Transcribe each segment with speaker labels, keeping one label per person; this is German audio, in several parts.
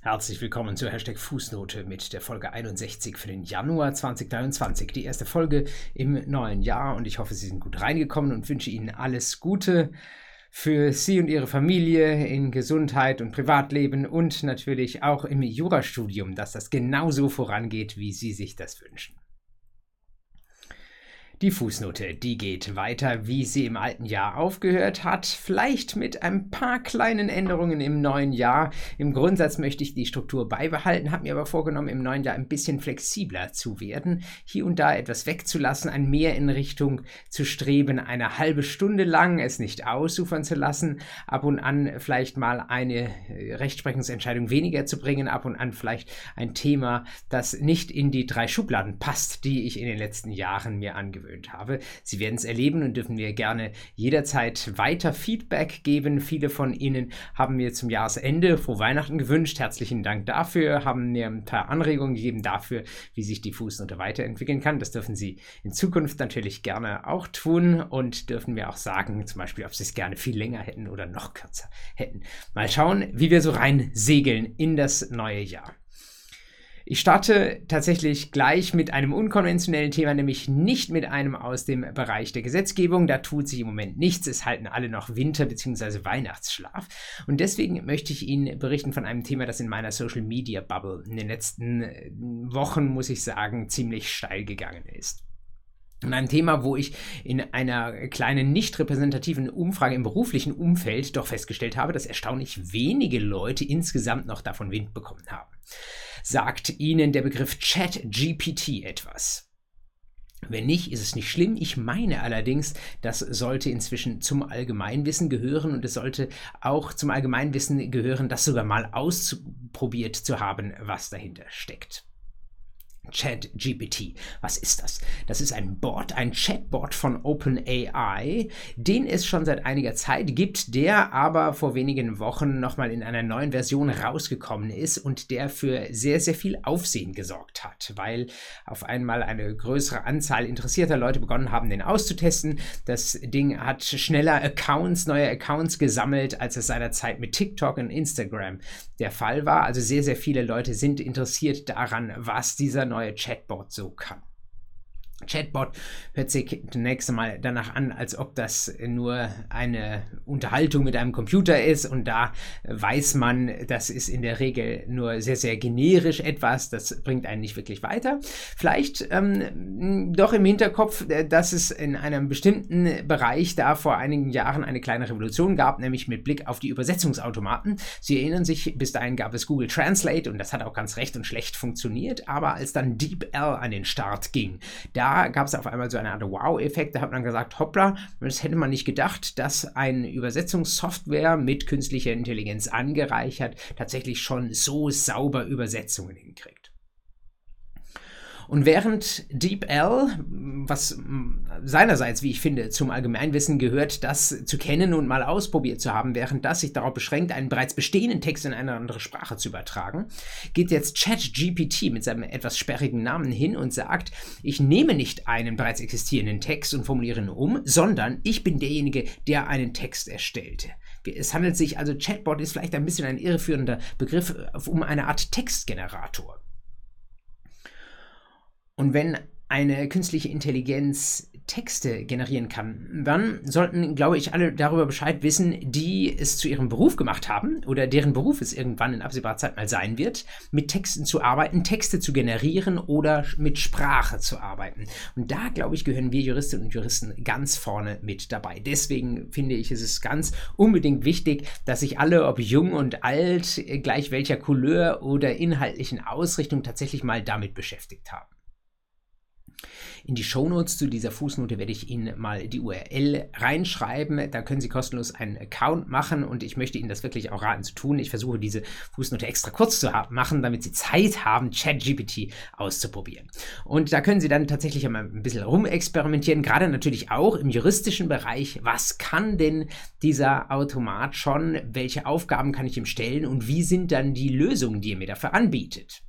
Speaker 1: Herzlich willkommen zur Hashtag Fußnote mit der Folge 61 für den Januar 2023. Die erste Folge im neuen Jahr und ich hoffe, Sie sind gut reingekommen und wünsche Ihnen alles Gute für Sie und Ihre Familie in Gesundheit und Privatleben und natürlich auch im Jurastudium, dass das genauso vorangeht, wie Sie sich das wünschen. Die Fußnote, die geht weiter, wie sie im alten Jahr aufgehört hat, vielleicht mit ein paar kleinen Änderungen im neuen Jahr. Im Grundsatz möchte ich die Struktur beibehalten, habe mir aber vorgenommen, im neuen Jahr ein bisschen flexibler zu werden, hier und da etwas wegzulassen, ein mehr in Richtung zu streben, eine halbe Stunde lang es nicht ausufern zu lassen, ab und an vielleicht mal eine äh, Rechtsprechungsentscheidung weniger zu bringen, ab und an vielleicht ein Thema, das nicht in die drei Schubladen passt, die ich in den letzten Jahren mir angewöhnt angewöhnt habe. Sie werden es erleben und dürfen mir gerne jederzeit weiter Feedback geben. Viele von Ihnen haben mir zum Jahresende frohe Weihnachten gewünscht. Herzlichen Dank dafür, haben mir ein paar Anregungen gegeben dafür, wie sich die Fußnote weiterentwickeln kann. Das dürfen Sie in Zukunft natürlich gerne auch tun und dürfen mir auch sagen, zum Beispiel, ob Sie es gerne viel länger hätten oder noch kürzer hätten. Mal schauen, wie wir so rein segeln in das neue Jahr. Ich starte tatsächlich gleich mit einem unkonventionellen Thema, nämlich nicht mit einem aus dem Bereich der Gesetzgebung. Da tut sich im Moment nichts. Es halten alle noch Winter- bzw. Weihnachtsschlaf. Und deswegen möchte ich Ihnen berichten von einem Thema, das in meiner Social Media Bubble in den letzten äh, Wochen, muss ich sagen, ziemlich steil gegangen ist. Und ein Thema, wo ich in einer kleinen nicht repräsentativen Umfrage im beruflichen Umfeld doch festgestellt habe, dass erstaunlich wenige Leute insgesamt noch davon Wind bekommen haben. Sagt Ihnen der Begriff ChatGPT etwas? Wenn nicht, ist es nicht schlimm. Ich meine allerdings, das sollte inzwischen zum Allgemeinwissen gehören und es sollte auch zum Allgemeinwissen gehören, das sogar mal ausprobiert zu haben, was dahinter steckt. ChatGPT. Was ist das? Das ist ein Bot, ein Chatbot von OpenAI, den es schon seit einiger Zeit gibt, der aber vor wenigen Wochen nochmal in einer neuen Version rausgekommen ist und der für sehr, sehr viel Aufsehen gesorgt hat, weil auf einmal eine größere Anzahl interessierter Leute begonnen haben, den auszutesten. Das Ding hat schneller Accounts, neue Accounts gesammelt, als es seinerzeit mit TikTok und Instagram der Fall war. Also sehr, sehr viele Leute sind interessiert daran, was dieser neue neue Chatbot so kann. Chatbot hört sich zunächst einmal danach an, als ob das nur eine Unterhaltung mit einem Computer ist und da weiß man, das ist in der Regel nur sehr, sehr generisch etwas, das bringt einen nicht wirklich weiter. Vielleicht ähm, doch im Hinterkopf, äh, dass es in einem bestimmten Bereich da vor einigen Jahren eine kleine Revolution gab, nämlich mit Blick auf die Übersetzungsautomaten. Sie erinnern sich, bis dahin gab es Google Translate und das hat auch ganz recht und schlecht funktioniert, aber als dann DeepL an den Start ging, da gab es auf einmal so eine Art Wow-Effekt. Da hat man gesagt, hoppla, das hätte man nicht gedacht, dass eine Übersetzungssoftware mit künstlicher Intelligenz angereichert tatsächlich schon so sauber Übersetzungen hinkriegt. Und während DeepL, was seinerseits, wie ich finde, zum Allgemeinwissen gehört, das zu kennen und mal ausprobiert zu haben, während das sich darauf beschränkt, einen bereits bestehenden Text in eine andere Sprache zu übertragen, geht jetzt ChatGPT mit seinem etwas sperrigen Namen hin und sagt, ich nehme nicht einen bereits existierenden Text und formuliere ihn um, sondern ich bin derjenige, der einen Text erstellte. Es handelt sich also, Chatbot ist vielleicht ein bisschen ein irreführender Begriff, um eine Art Textgenerator. Und wenn eine künstliche Intelligenz Texte generieren kann, dann sollten, glaube ich, alle darüber Bescheid wissen, die es zu ihrem Beruf gemacht haben oder deren Beruf es irgendwann in absehbarer Zeit mal sein wird, mit Texten zu arbeiten, Texte zu generieren oder mit Sprache zu arbeiten. Und da, glaube ich, gehören wir Juristinnen und Juristen ganz vorne mit dabei. Deswegen finde ich, ist es ganz unbedingt wichtig, dass sich alle, ob jung und alt, gleich welcher Couleur oder inhaltlichen Ausrichtung tatsächlich mal damit beschäftigt haben. In die Shownotes zu dieser Fußnote werde ich Ihnen mal die URL reinschreiben. Da können Sie kostenlos einen Account machen und ich möchte Ihnen das wirklich auch raten zu tun. Ich versuche diese Fußnote extra kurz zu machen, damit Sie Zeit haben, ChatGPT auszuprobieren. Und da können Sie dann tatsächlich einmal ein bisschen rumexperimentieren, gerade natürlich auch im juristischen Bereich. Was kann denn dieser Automat schon? Welche Aufgaben kann ich ihm stellen und wie sind dann die Lösungen, die er mir dafür anbietet?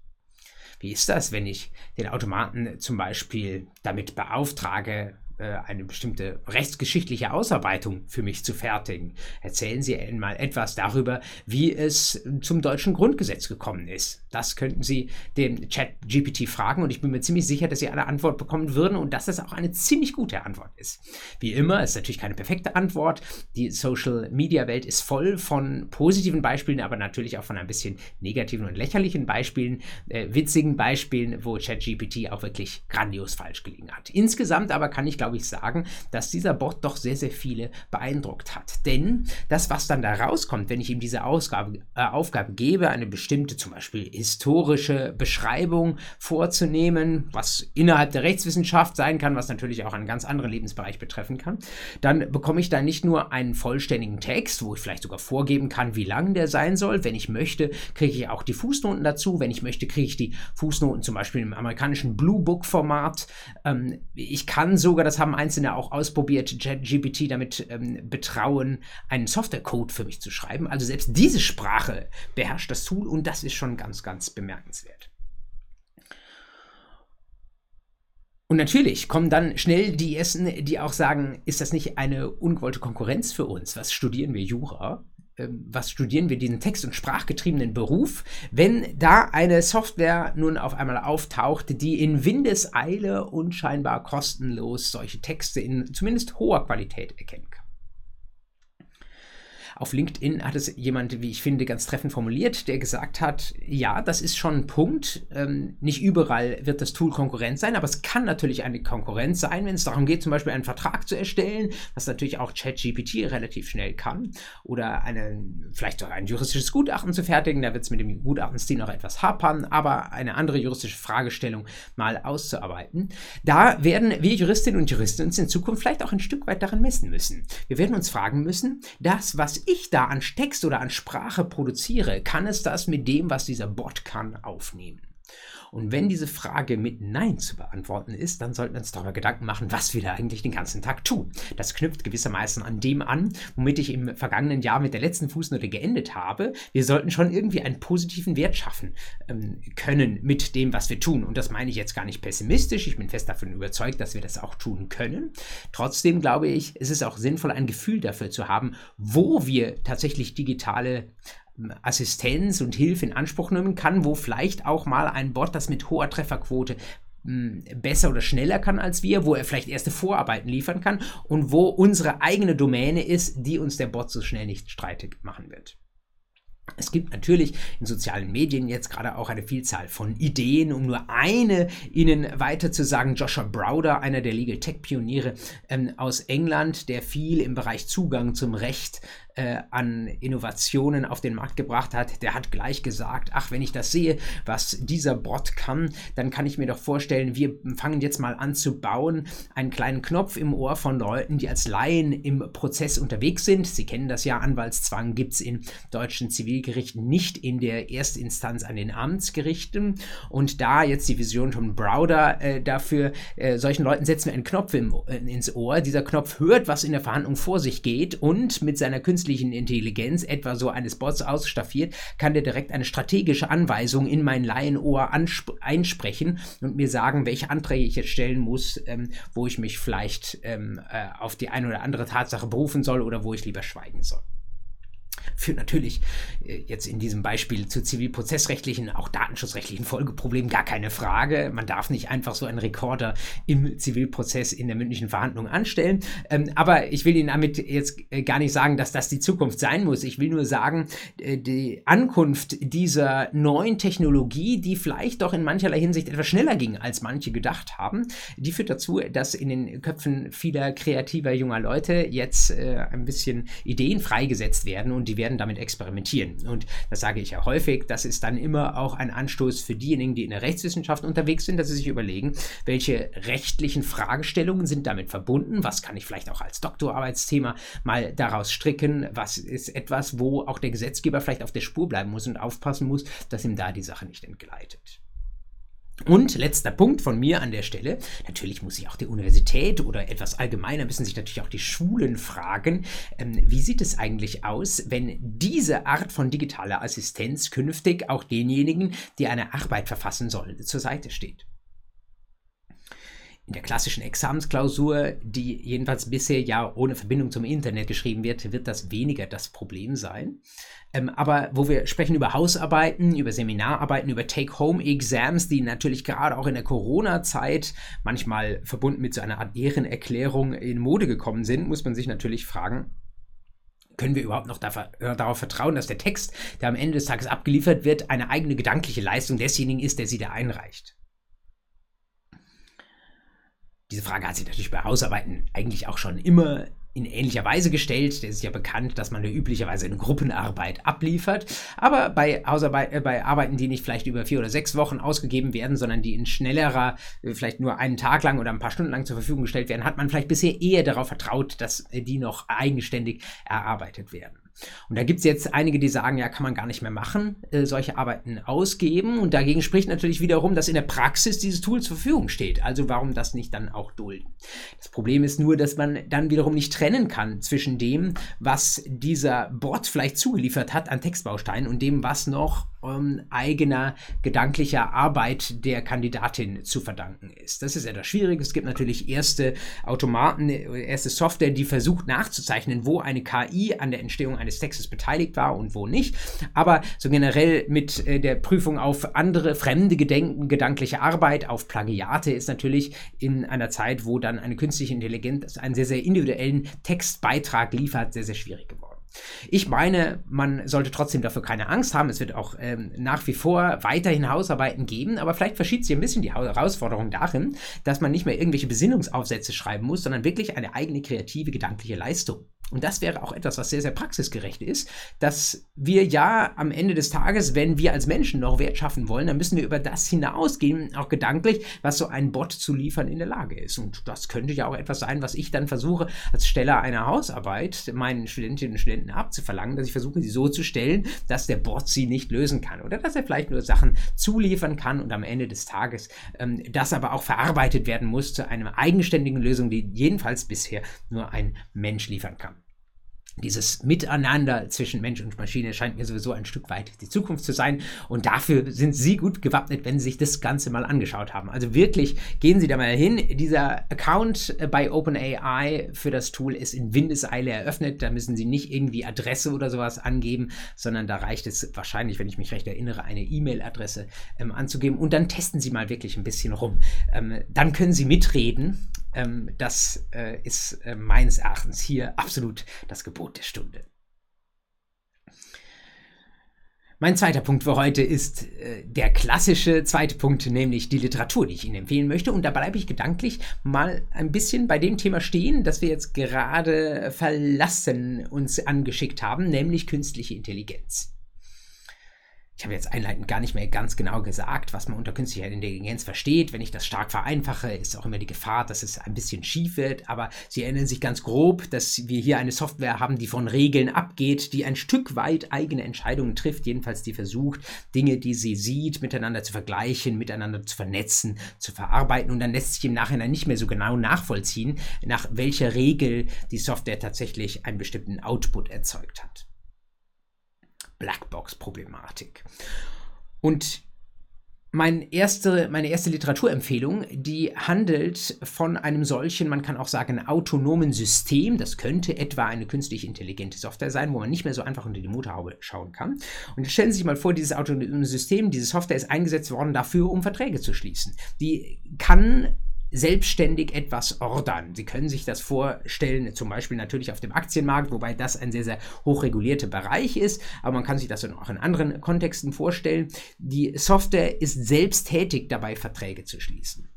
Speaker 1: Wie ist das, wenn ich den Automaten zum Beispiel damit beauftrage, eine bestimmte rechtsgeschichtliche Ausarbeitung für mich zu fertigen. Erzählen Sie einmal etwas darüber, wie es zum deutschen Grundgesetz gekommen ist. Das könnten Sie dem Chat GPT fragen und ich bin mir ziemlich sicher, dass Sie eine Antwort bekommen würden und dass das auch eine ziemlich gute Antwort ist. Wie immer ist natürlich keine perfekte Antwort. Die Social Media Welt ist voll von positiven Beispielen, aber natürlich auch von ein bisschen negativen und lächerlichen Beispielen, äh, witzigen Beispielen, wo ChatGPT auch wirklich grandios falsch gelegen hat. Insgesamt aber kann ich glaube ich sagen, dass dieser Bot doch sehr, sehr viele beeindruckt hat. Denn das, was dann da rauskommt, wenn ich ihm diese Ausgabe, äh, Aufgabe gebe, eine bestimmte zum Beispiel historische Beschreibung vorzunehmen, was innerhalb der Rechtswissenschaft sein kann, was natürlich auch einen ganz anderen Lebensbereich betreffen kann, dann bekomme ich da nicht nur einen vollständigen Text, wo ich vielleicht sogar vorgeben kann, wie lang der sein soll. Wenn ich möchte, kriege ich auch die Fußnoten dazu. Wenn ich möchte, kriege ich die Fußnoten zum Beispiel im amerikanischen Blue Book Format. Ähm, ich kann sogar, das haben Einzelne auch ausprobiert, GPT damit ähm, betrauen, einen Softwarecode für mich zu schreiben. Also selbst diese Sprache beherrscht das Tool und das ist schon ganz, ganz bemerkenswert. Und natürlich kommen dann schnell die ersten, die auch sagen, ist das nicht eine ungewollte Konkurrenz für uns? Was studieren wir Jura? Ähm, was studieren wir diesen text- und sprachgetriebenen Beruf, wenn da eine Software nun auf einmal auftaucht, die in Windeseile und scheinbar kostenlos solche Texte in zumindest hoher Qualität erkennen kann. Auf LinkedIn hat es jemand, wie ich finde, ganz treffend formuliert, der gesagt hat, ja, das ist schon ein Punkt. Ähm, nicht überall wird das Tool Konkurrenz sein, aber es kann natürlich eine Konkurrenz sein, wenn es darum geht, zum Beispiel einen Vertrag zu erstellen, was natürlich auch ChatGPT relativ schnell kann, oder eine, vielleicht sogar ein juristisches Gutachten zu fertigen. Da wird es mit dem Gutachtenstil noch etwas hapern, aber eine andere juristische Fragestellung mal auszuarbeiten. Da werden wir Juristinnen und Juristen uns in Zukunft vielleicht auch ein Stück weit daran messen müssen. Wir werden uns fragen müssen, das, was ich da an Text oder an Sprache produziere, kann es das mit dem, was dieser Bot kann, aufnehmen? Und wenn diese Frage mit Nein zu beantworten ist, dann sollten wir uns darüber Gedanken machen, was wir da eigentlich den ganzen Tag tun. Das knüpft gewissermaßen an dem an, womit ich im vergangenen Jahr mit der letzten Fußnote geendet habe. Wir sollten schon irgendwie einen positiven Wert schaffen ähm, können mit dem, was wir tun. Und das meine ich jetzt gar nicht pessimistisch. Ich bin fest davon überzeugt, dass wir das auch tun können. Trotzdem glaube ich, es ist auch sinnvoll, ein Gefühl dafür zu haben, wo wir tatsächlich digitale Assistenz und Hilfe in Anspruch nehmen kann, wo vielleicht auch mal ein Bot, das mit hoher Trefferquote hm, besser oder schneller kann als wir, wo er vielleicht erste Vorarbeiten liefern kann und wo unsere eigene Domäne ist, die uns der Bot so schnell nicht streitig machen wird. Es gibt natürlich in sozialen Medien jetzt gerade auch eine Vielzahl von Ideen, um nur eine Ihnen weiter zu sagen. Joshua Browder, einer der Legal Tech Pioniere ähm, aus England, der viel im Bereich Zugang zum Recht äh, an Innovationen auf den Markt gebracht hat, der hat gleich gesagt, ach, wenn ich das sehe, was dieser Bot kann, dann kann ich mir doch vorstellen, wir fangen jetzt mal an zu bauen, einen kleinen Knopf im Ohr von Leuten, die als Laien im Prozess unterwegs sind. Sie kennen das ja, Anwaltszwang gibt es in deutschen Zivilgerichten nicht in der Erstinstanz an den Amtsgerichten. Und da jetzt die Vision von Browder äh, dafür, äh, solchen Leuten setzen wir einen Knopf im, äh, ins Ohr. Dieser Knopf hört, was in der Verhandlung vor sich geht und mit seiner künstlichen künstlichen Intelligenz, etwa so eines Bots ausstaffiert, kann der direkt eine strategische Anweisung in mein Laienohr einsprechen und mir sagen, welche Anträge ich jetzt stellen muss, ähm, wo ich mich vielleicht ähm, äh, auf die eine oder andere Tatsache berufen soll oder wo ich lieber schweigen soll führt natürlich äh, jetzt in diesem Beispiel zu zivilprozessrechtlichen, auch datenschutzrechtlichen Folgeproblemen, gar keine Frage. Man darf nicht einfach so einen Rekorder im Zivilprozess in der mündlichen Verhandlung anstellen. Ähm, aber ich will Ihnen damit jetzt äh, gar nicht sagen, dass das die Zukunft sein muss. Ich will nur sagen, äh, die Ankunft dieser neuen Technologie, die vielleicht doch in mancherlei Hinsicht etwas schneller ging, als manche gedacht haben, die führt dazu, dass in den Köpfen vieler kreativer junger Leute jetzt ein bisschen Ideen freigesetzt werden und die werden damit experimentieren. Und das sage ich ja häufig, das ist dann immer auch ein Anstoß für diejenigen, die in der Rechtswissenschaft unterwegs sind, dass sie sich überlegen, welche rechtlichen Fragestellungen sind damit verbunden, was kann ich vielleicht auch als Doktorarbeitsthema mal daraus stricken, was ist etwas, wo auch der Gesetzgeber vielleicht auf der Spur bleiben muss und aufpassen muss, dass ihm da die Sache nicht entgleitet. Und letzter Punkt von mir an der Stelle. Natürlich muss sich auch die Universität oder etwas allgemeiner müssen sich natürlich auch die Schulen fragen, ähm, wie sieht es eigentlich aus, wenn diese Art von digitaler Assistenz künftig auch denjenigen, die eine Arbeit verfassen sollen, zur Seite steht. In der klassischen Examensklausur, die jedenfalls bisher ja ohne Verbindung zum Internet geschrieben wird, wird das weniger das Problem sein. Ähm, aber wo wir sprechen über Hausarbeiten, über Seminararbeiten, über Take-Home-Exams, die natürlich gerade auch in der Corona-Zeit manchmal verbunden mit so einer Art Ehrenerklärung in Mode gekommen sind, muss man sich natürlich fragen, können wir überhaupt noch äh, darauf vertrauen, dass der Text, der am Ende des Tages abgeliefert wird, eine eigene gedankliche Leistung desjenigen ist, der sie da einreicht? Diese Frage hat sich natürlich bei Hausarbeiten eigentlich auch schon immer in ähnlicher Weise gestellt. Der ist ja bekannt, dass man üblicherweise eine Gruppenarbeit abliefert. Aber bei, Hausarbeit, äh, bei Arbeiten, die nicht vielleicht über vier oder sechs Wochen ausgegeben werden, sondern die in schnellerer, äh, vielleicht nur einen Tag lang oder ein paar Stunden lang zur Verfügung gestellt werden, hat man vielleicht bisher eher darauf vertraut, dass äh, die noch eigenständig erarbeitet werden. Und da gibt es jetzt einige, die sagen, ja, kann man gar nicht mehr machen, äh, solche Arbeiten ausgeben. Und dagegen spricht natürlich wiederum, dass in der Praxis dieses Tool zur Verfügung steht. Also warum das nicht dann auch dulden? Das Problem ist nur, dass man dann wiederum nicht trennen kann zwischen dem, was dieser Bot vielleicht zugeliefert hat an Textbausteinen und dem, was noch ähm, eigener gedanklicher Arbeit der Kandidatin zu verdanken ist. Das ist etwas schwierig. Es gibt natürlich erste Automaten, erste Software, die versucht nachzuzeichnen, wo eine KI an der Entstehung eines Textes beteiligt war und wo nicht. Aber so generell mit äh, der Prüfung auf andere fremde Gedenken, gedankliche Arbeit, auf Plagiate ist natürlich in einer Zeit, wo dann eine künstliche Intelligenz einen sehr, sehr individuellen Textbeitrag liefert, sehr, sehr schwierig geworden. Ich meine, man sollte trotzdem dafür keine Angst haben. Es wird auch ähm, nach wie vor weiterhin Hausarbeiten geben, aber vielleicht verschiebt sich ein bisschen die Herausforderung darin, dass man nicht mehr irgendwelche Besinnungsaufsätze schreiben muss, sondern wirklich eine eigene kreative gedankliche Leistung. Und das wäre auch etwas, was sehr, sehr praxisgerecht ist, dass wir ja am Ende des Tages, wenn wir als Menschen noch Wert schaffen wollen, dann müssen wir über das hinausgehen, auch gedanklich, was so ein Bot zu liefern in der Lage ist. Und das könnte ja auch etwas sein, was ich dann versuche, als Steller einer Hausarbeit meinen Studentinnen und Studenten abzuverlangen, dass ich versuche, sie so zu stellen, dass der Bot sie nicht lösen kann. Oder dass er vielleicht nur Sachen zuliefern kann und am Ende des Tages ähm, das aber auch verarbeitet werden muss zu einer eigenständigen Lösung, die jedenfalls bisher nur ein Mensch liefern kann dieses Miteinander zwischen Mensch und Maschine scheint mir sowieso ein Stück weit die Zukunft zu sein. Und dafür sind Sie gut gewappnet, wenn Sie sich das Ganze mal angeschaut haben. Also wirklich, gehen Sie da mal hin. Dieser Account bei OpenAI für das Tool ist in Windeseile eröffnet. Da müssen Sie nicht irgendwie Adresse oder sowas angeben, sondern da reicht es wahrscheinlich, wenn ich mich recht erinnere, eine E-Mail-Adresse ähm, anzugeben. Und dann testen Sie mal wirklich ein bisschen rum. Ähm, dann können Sie mitreden ähm, das äh, ist äh, meines Erachtens hier absolut das Gebot der Stunde. Mein zweiter Punkt für heute ist äh, der klassische zweite Punkt, nämlich die Literatur, die ich Ihnen empfehlen möchte. Und da bleibe ich gedanklich mal ein bisschen bei dem Thema stehen, das wir jetzt gerade verlassen uns angeschickt haben, nämlich künstliche Intelligenz ich habe jetzt einleitend gar nicht mehr ganz genau gesagt, was man unter künstlicher Intelligenz versteht. Wenn ich das stark vereinfache, ist auch immer die Gefahr, dass es ein bisschen schief wird. Aber Sie erinnern sich ganz grob, dass wir hier eine Software haben, die von Regeln abgeht, die ein Stück weit eigene Entscheidungen trifft, jedenfalls die versucht, Dinge, die sie sieht, miteinander zu vergleichen, miteinander zu vernetzen, zu verarbeiten. Und dann lässt sich im Nachhinein nicht mehr so genau nachvollziehen, nach welcher Regel die Software tatsächlich einen bestimmten Output erzeugt hat. Blackbox-Problematik. Und mein erste, meine erste Literaturempfehlung, die handelt von einem solchen, man kann auch sagen, autonomen System. Das könnte etwa eine künstlich intelligente Software sein, wo man nicht mehr so einfach unter die Motorhaube schauen kann. Und stellen Sie sich mal vor, dieses autonome System, diese Software ist eingesetzt worden dafür, um Verträge zu schließen. Die kann selbstständig etwas ordern. Sie können sich das vorstellen, zum Beispiel natürlich auf dem Aktienmarkt, wobei das ein sehr, sehr hochregulierter Bereich ist, aber man kann sich das dann auch in anderen Kontexten vorstellen. Die Software ist selbst tätig dabei, Verträge zu schließen.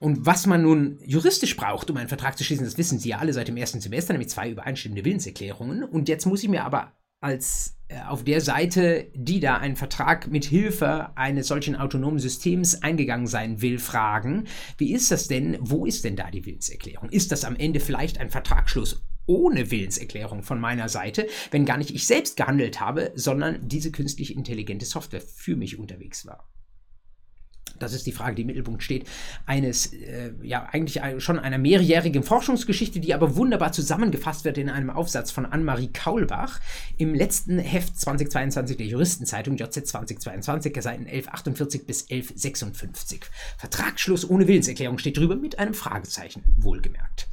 Speaker 1: Und was man nun juristisch braucht, um einen Vertrag zu schließen, das wissen Sie ja alle seit dem ersten Semester, nämlich zwei übereinstimmende Willenserklärungen. Und jetzt muss ich mir aber als äh, auf der Seite, die da einen Vertrag mit Hilfe eines solchen autonomen Systems eingegangen sein will, fragen, wie ist das denn, wo ist denn da die Willenserklärung? Ist das am Ende vielleicht ein Vertragsschluss ohne Willenserklärung von meiner Seite, wenn gar nicht ich selbst gehandelt habe, sondern diese künstlich intelligente Software für mich unterwegs war? Das ist die Frage, die im Mittelpunkt steht, eines, äh, ja, eigentlich schon einer mehrjährigen Forschungsgeschichte, die aber wunderbar zusammengefasst wird in einem Aufsatz von Anne-Marie Kaulbach im letzten Heft 2022 der Juristenzeitung JZ 2022, Seiten 1148 bis 1156. Vertragsschluss ohne Willenserklärung steht drüber mit einem Fragezeichen, wohlgemerkt.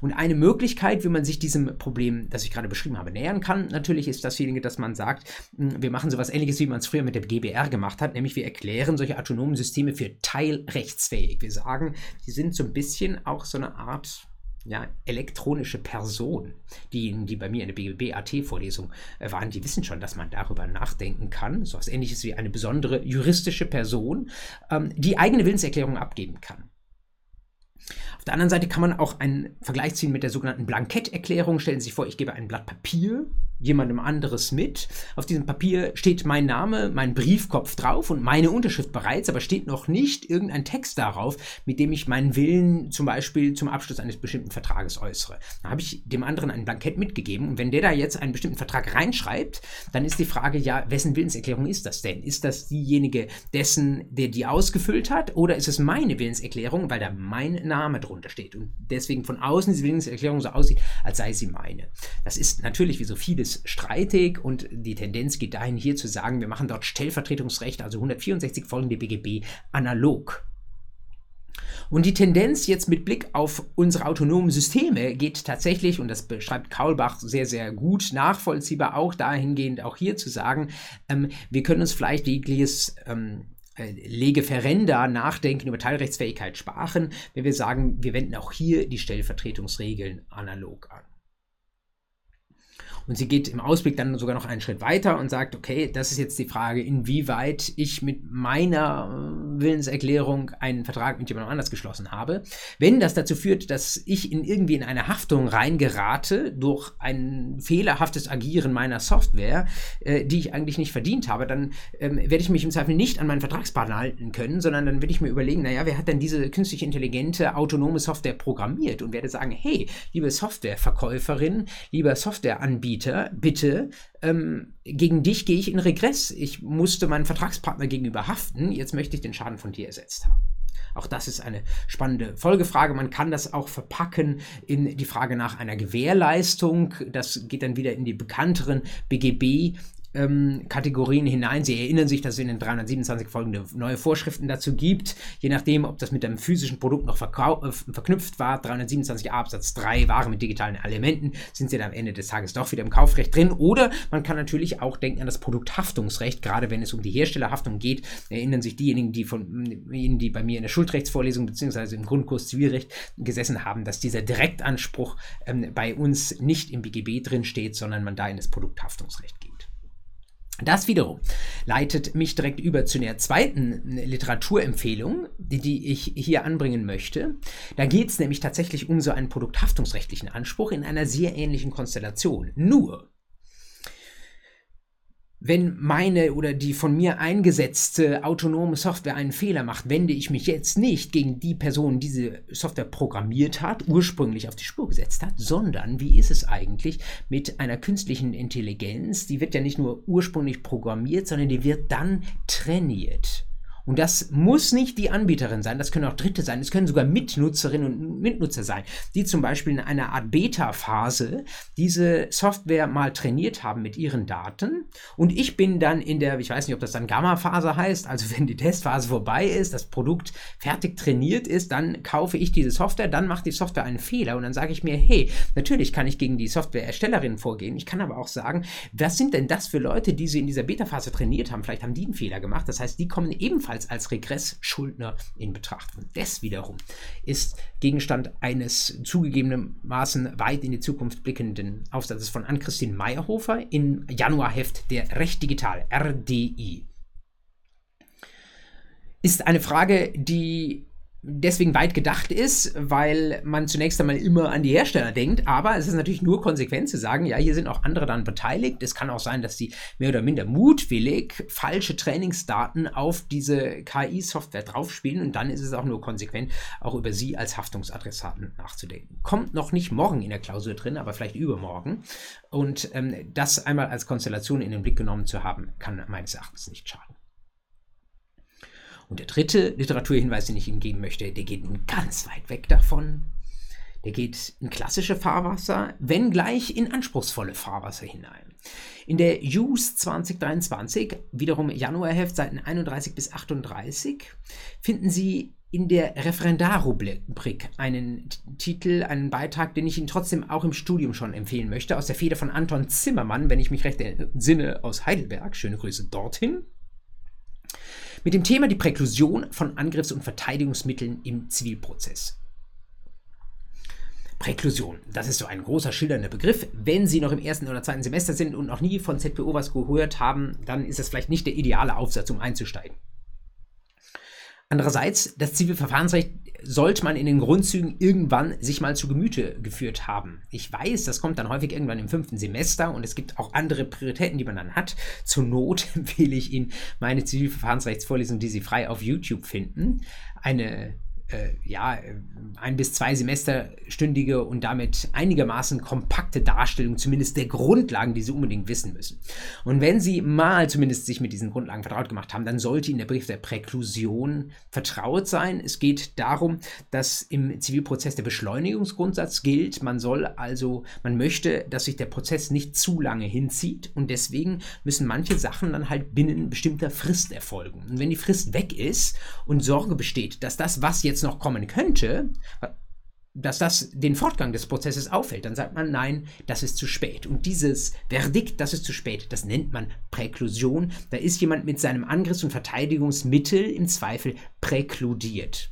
Speaker 1: Und eine Möglichkeit, wie man sich diesem Problem, das ich gerade beschrieben habe, nähern kann, natürlich ist dasjenige, dass man sagt, hm, wir machen sowas ähnliches, wie man es früher mit der GBR gemacht hat, nämlich wir erklären solche autonomen Systeme für teilrechtsfähig. Wir sagen, sie sind so ein bisschen auch so eine Art ja, elektronische Person. Diejenigen, die bei mir in der BGB-AT-Vorlesung äh, waren, die wissen schon, dass man darüber nachdenken kann. So etwas ähnliches wie eine besondere juristische Person, ähm, die eigene Willenserklärung abgeben kann. Auf der anderen Seite kann man auch einen Vergleich ziehen mit der sogenannten Blanketterklärung. Stellen Sie sich vor, ich gebe ein Blatt Papier jemandem anderes mit. Auf diesem Papier steht mein Name, mein Briefkopf drauf und meine Unterschrift bereits, aber steht noch nicht irgendein Text darauf, mit dem ich meinen Willen zum Beispiel zum Abschluss eines bestimmten Vertrages äußere. Da habe ich dem anderen ein Blankett mitgegeben und wenn der da jetzt einen bestimmten Vertrag reinschreibt, dann ist die Frage ja, wessen Willenserklärung ist das denn? Ist das diejenige dessen, der die ausgefüllt hat oder ist es meine Willenserklärung, weil da mein Name drunter steht und deswegen von außen diese Willenserklärung so aussieht, als sei sie meine. Das ist natürlich wie so vieles ist streitig und die Tendenz geht dahin, hier zu sagen, wir machen dort Stellvertretungsrecht, also 164 folgende BGB, analog. Und die Tendenz jetzt mit Blick auf unsere autonomen Systeme geht tatsächlich, und das beschreibt Kaulbach sehr, sehr gut, nachvollziehbar auch dahingehend, auch hier zu sagen, ähm, wir können uns vielleicht jegliches ähm, äh, Legeferenda nachdenken über Teilrechtsfähigkeit sparen, wenn wir sagen, wir wenden auch hier die Stellvertretungsregeln analog an. Und sie geht im Ausblick dann sogar noch einen Schritt weiter und sagt, okay, das ist jetzt die Frage, inwieweit ich mit meiner äh, Willenserklärung einen Vertrag mit jemandem anders geschlossen habe. Wenn das dazu führt, dass ich in irgendwie in eine Haftung reingerate durch ein fehlerhaftes Agieren meiner Software, äh, die ich eigentlich nicht verdient habe, dann ähm, werde ich mich im Zweifel nicht an meinen Vertragspartner halten können, sondern dann werde ich mir überlegen, naja, wer hat denn diese künstlich intelligente, autonome Software programmiert und werde sagen, hey, liebe Softwareverkäuferin, lieber Softwareanbieter, Anbieter, bitte, ähm, gegen dich gehe ich in Regress. Ich musste meinen Vertragspartner gegenüber haften, jetzt möchte ich den Schaden von dir ersetzt haben. Auch das ist eine spannende Folgefrage. Man kann das auch verpacken in die Frage nach einer Gewährleistung. Das geht dann wieder in die bekannteren BGB ähm, Kategorien hinein. Sie erinnern sich, dass es in den 327 folgende neue Vorschriften dazu gibt, je nachdem, ob das mit einem physischen Produkt noch äh, verknüpft war. 327a Absatz 3 Ware mit digitalen Elementen sind sie dann am Ende des Tages doch wieder im Kaufrecht drin. Oder man kann natürlich auch denken an das Produkthaftungsrecht, gerade wenn es um die Herstellerhaftung geht. Erinnern sich diejenigen, die von Ihnen, die bei mir in der Schuldrechtsvorlesung bzw. im Grundkurs Zivilrecht gesessen haben, dass dieser Direktanspruch ähm, bei uns nicht im BGB drin steht, sondern man da in das Produkthaftungsrecht geht. Das wiederum leitet mich direkt über zu der zweiten Literaturempfehlung, die, die ich hier anbringen möchte. Da geht es nämlich tatsächlich um so einen produkthaftungsrechtlichen Anspruch in einer sehr ähnlichen Konstellation. Nur wenn meine oder die von mir eingesetzte autonome Software einen Fehler macht, wende ich mich jetzt nicht gegen die Person, die diese Software programmiert hat, ursprünglich auf die Spur gesetzt hat, sondern wie ist es eigentlich mit einer künstlichen Intelligenz? Die wird ja nicht nur ursprünglich programmiert, sondern die wird dann trainiert. Und das muss nicht die Anbieterin sein, das können auch Dritte sein, es können sogar Mitnutzerinnen und Mitnutzer sein, die zum Beispiel in einer Art Beta-Phase diese Software mal trainiert haben mit ihren Daten. Und ich bin dann in der, ich weiß nicht, ob das dann Gamma-Phase heißt, also wenn die Testphase vorbei ist, das Produkt fertig trainiert ist, dann kaufe ich diese Software, dann macht die Software einen Fehler und dann sage ich mir, hey, natürlich kann ich gegen die Softwareerstellerin vorgehen. Ich kann aber auch sagen, was sind denn das für Leute, die sie in dieser Beta-Phase trainiert haben? Vielleicht haben die einen Fehler gemacht. Das heißt, die kommen ebenfalls ebenfalls als Regressschuldner in Betracht. Und das wiederum ist Gegenstand eines zugegebenermaßen weit in die Zukunft blickenden Aufsatzes von Ann-Christine Meyerhofer im Januarheft der Recht Digital, RDI. Ist eine Frage, die deswegen weit gedacht ist, weil man zunächst einmal immer an die Hersteller denkt, aber es ist natürlich nur konsequent zu sagen, ja, hier sind auch andere dann beteiligt. Es kann auch sein, dass sie mehr oder minder mutwillig falsche Trainingsdaten auf diese KI-Software draufspielen und dann ist es auch nur konsequent, auch über sie als Haftungsadressaten nachzudenken. Kommt noch nicht morgen in der Klausur drin, aber vielleicht übermorgen. Und ähm, das einmal als Konstellation in den Blick genommen zu haben, kann meines Erachtens nicht schaden. Und der dritte Literaturhinweis, den ich Ihnen geben möchte, der geht ganz weit weg davon. Der geht in klassische Fahrwasser, wenngleich in anspruchsvolle Fahrwasser hinein. In der JUS 2023, wiederum Januarheft, Seiten 31 bis 38, finden Sie in der Referendarrubrik einen Titel, einen Beitrag, den ich Ihnen trotzdem auch im Studium schon empfehlen möchte, aus der Feder von Anton Zimmermann, wenn ich mich recht entsinne, aus Heidelberg. Schöne Grüße dorthin. Mit dem Thema die Präklusion von Angriffs- und Verteidigungsmitteln im Zivilprozess. Präklusion, das ist so ein großer schildernder Begriff. Wenn Sie noch im ersten oder zweiten Semester sind und noch nie von ZPO was gehört haben, dann ist das vielleicht nicht der ideale Aufsatz, um einzusteigen. Andererseits, das Zivilverfahrensrecht sollte man in den Grundzügen irgendwann sich mal zu Gemüte geführt haben. Ich weiß, das kommt dann häufig irgendwann im fünften Semester und es gibt auch andere Prioritäten, die man dann hat. Zur Not empfehle ich Ihnen meine Zivilverfahrensrechtsvorlesung, die Sie frei auf YouTube finden. Eine äh, ja, ein bis zwei Semesterstündige und damit einigermaßen kompakte Darstellung zumindest der Grundlagen, die Sie unbedingt wissen müssen. Und wenn Sie mal zumindest sich mit diesen Grundlagen vertraut gemacht haben, dann sollte Ihnen der Brief der Präklusion vertraut sein. Es geht darum, dass im Zivilprozess der Beschleunigungsgrundsatz gilt. Man soll also, man möchte, dass sich der Prozess nicht zu lange hinzieht und deswegen müssen manche Sachen dann halt binnen bestimmter Frist erfolgen. Und wenn die Frist weg ist und Sorge besteht, dass das, was jetzt jetzt noch kommen könnte, dass das den Fortgang des Prozesses auffällt, dann sagt man, nein, das ist zu spät. Und dieses Verdikt, das ist zu spät, das nennt man Präklusion. Da ist jemand mit seinem Angriffs- und Verteidigungsmittel im Zweifel präkludiert.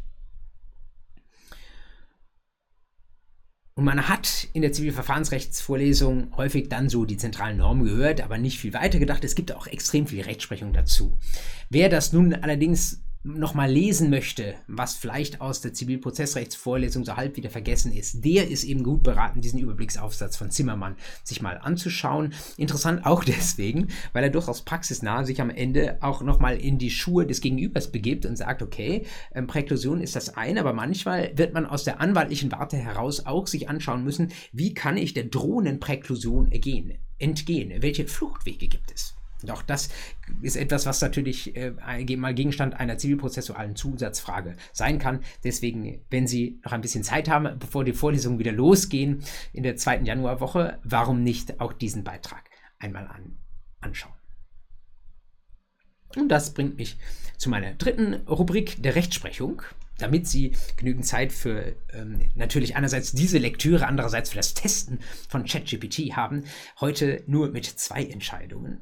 Speaker 1: Und man hat in der Zivilverfahrensrechtsvorlesung häufig dann so die zentralen Normen gehört, aber nicht viel weiter gedacht. Es gibt auch extrem viel Rechtsprechung dazu. Wer das nun allerdings nochmal lesen möchte, was vielleicht aus der Zivilprozessrechtsvorlesung so halb wieder vergessen ist, der ist eben gut beraten, diesen Überblicksaufsatz von Zimmermann sich mal anzuschauen. Interessant auch deswegen, weil er durchaus praxisnah sich am Ende auch nochmal in die Schuhe des Gegenübers begibt und sagt, okay, ähm, Präklusion ist das eine, aber manchmal wird man aus der anwaltlichen Warte heraus auch sich anschauen müssen, wie kann ich der drohenden Präklusion ergehen, entgehen, welche Fluchtwege gibt es. Doch das ist etwas, was natürlich äh, mal Gegenstand einer zivilprozessualen Zusatzfrage sein kann. Deswegen, wenn Sie noch ein bisschen Zeit haben, bevor die Vorlesungen wieder losgehen in der zweiten Januarwoche, warum nicht auch diesen Beitrag einmal an, anschauen? Und das bringt mich zu meiner dritten Rubrik der Rechtsprechung damit Sie genügend Zeit für ähm, natürlich einerseits diese Lektüre, andererseits für das Testen von ChatGPT haben, heute nur mit zwei Entscheidungen.